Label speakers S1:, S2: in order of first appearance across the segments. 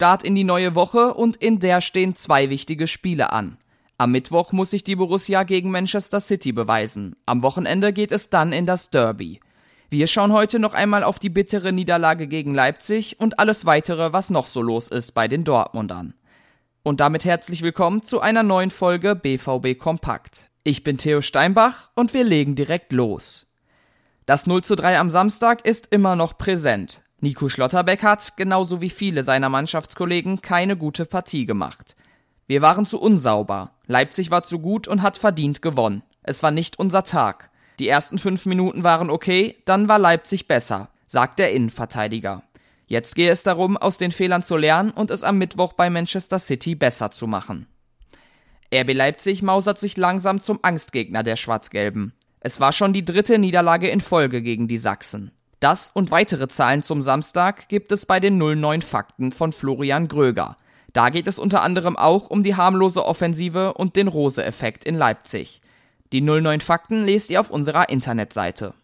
S1: Start in die neue Woche und in der stehen zwei wichtige Spiele an. Am Mittwoch muss sich die Borussia gegen Manchester City beweisen. Am Wochenende geht es dann in das Derby. Wir schauen heute noch einmal auf die bittere Niederlage gegen Leipzig und alles weitere, was noch so los ist bei den Dortmundern. Und damit herzlich willkommen zu einer neuen Folge BVB Kompakt. Ich bin Theo Steinbach und wir legen direkt los. Das 0 zu 3 am Samstag ist immer noch präsent. Nico Schlotterbeck hat, genauso wie viele seiner Mannschaftskollegen, keine gute Partie gemacht. Wir waren zu unsauber. Leipzig war zu gut und hat verdient gewonnen. Es war nicht unser Tag. Die ersten fünf Minuten waren okay, dann war Leipzig besser, sagt der Innenverteidiger. Jetzt gehe es darum, aus den Fehlern zu lernen und es am Mittwoch bei Manchester City besser zu machen. RB Leipzig mausert sich langsam zum Angstgegner der Schwarz-Gelben. Es war schon die dritte Niederlage in Folge gegen die Sachsen. Das und weitere Zahlen zum Samstag gibt es bei den 09 Fakten von Florian Gröger. Da geht es unter anderem auch um die harmlose Offensive und den Rose-Effekt in Leipzig. Die 09 Fakten lest ihr auf unserer Internetseite.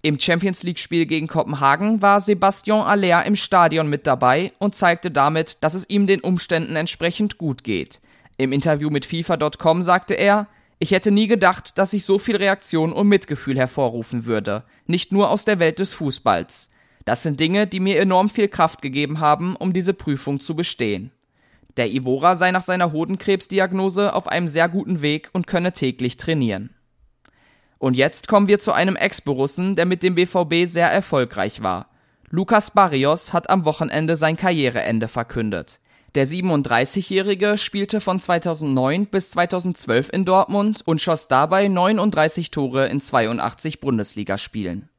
S1: Im Champions League-Spiel gegen Kopenhagen war Sebastian Aller im Stadion mit dabei und zeigte damit, dass es ihm den Umständen entsprechend gut geht. Im Interview mit FIFA.com sagte er, ich hätte nie gedacht, dass ich so viel Reaktion und Mitgefühl hervorrufen würde, nicht nur aus der Welt des Fußballs. Das sind Dinge, die mir enorm viel Kraft gegeben haben, um diese Prüfung zu bestehen. Der Ivora sei nach seiner Hodenkrebsdiagnose auf einem sehr guten Weg und könne täglich trainieren. Und jetzt kommen wir zu einem Ex-Borussen, der mit dem BVB sehr erfolgreich war. Lukas Barrios hat am Wochenende sein Karriereende verkündet. Der 37-Jährige spielte von 2009 bis 2012 in Dortmund und schoss dabei 39 Tore in 82 Bundesligaspielen.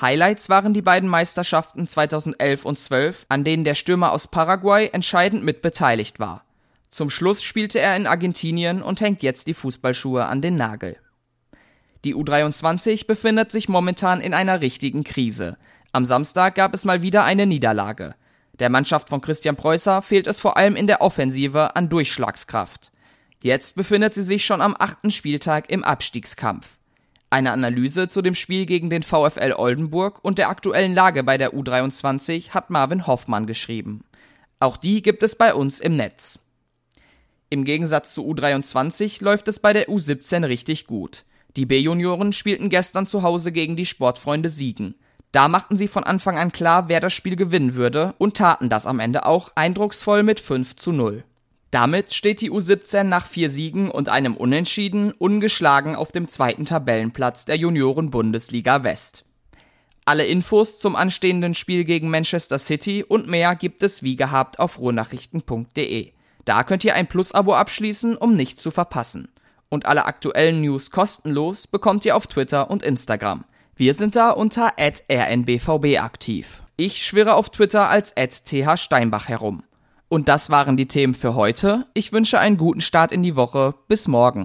S1: Highlights waren die beiden Meisterschaften 2011 und 12, an denen der Stürmer aus Paraguay entscheidend mit beteiligt war. Zum Schluss spielte er in Argentinien und hängt jetzt die Fußballschuhe an den Nagel. Die U23 befindet sich momentan in einer richtigen Krise. Am Samstag gab es mal wieder eine Niederlage. Der Mannschaft von Christian Preußer fehlt es vor allem in der Offensive an Durchschlagskraft. Jetzt befindet sie sich schon am achten Spieltag im Abstiegskampf. Eine Analyse zu dem Spiel gegen den VfL Oldenburg und der aktuellen Lage bei der U23 hat Marvin Hoffmann geschrieben. Auch die gibt es bei uns im Netz. Im Gegensatz zu U23 läuft es bei der U17 richtig gut. Die B-Junioren spielten gestern zu Hause gegen die Sportfreunde Siegen. Da machten sie von Anfang an klar, wer das Spiel gewinnen würde und taten das am Ende auch eindrucksvoll mit 5 zu 0. Damit steht die U17 nach vier Siegen und einem Unentschieden ungeschlagen auf dem zweiten Tabellenplatz der Junioren-Bundesliga West. Alle Infos zum anstehenden Spiel gegen Manchester City und mehr gibt es wie gehabt auf ruhrnachrichten.de. Da könnt ihr ein Plus-Abo abschließen, um nichts zu verpassen. Und alle aktuellen News kostenlos bekommt ihr auf Twitter und Instagram. Wir sind da unter rnbvb aktiv. Ich schwirre auf Twitter als thsteinbach herum. Und das waren die Themen für heute. Ich wünsche einen guten Start in die Woche. Bis morgen.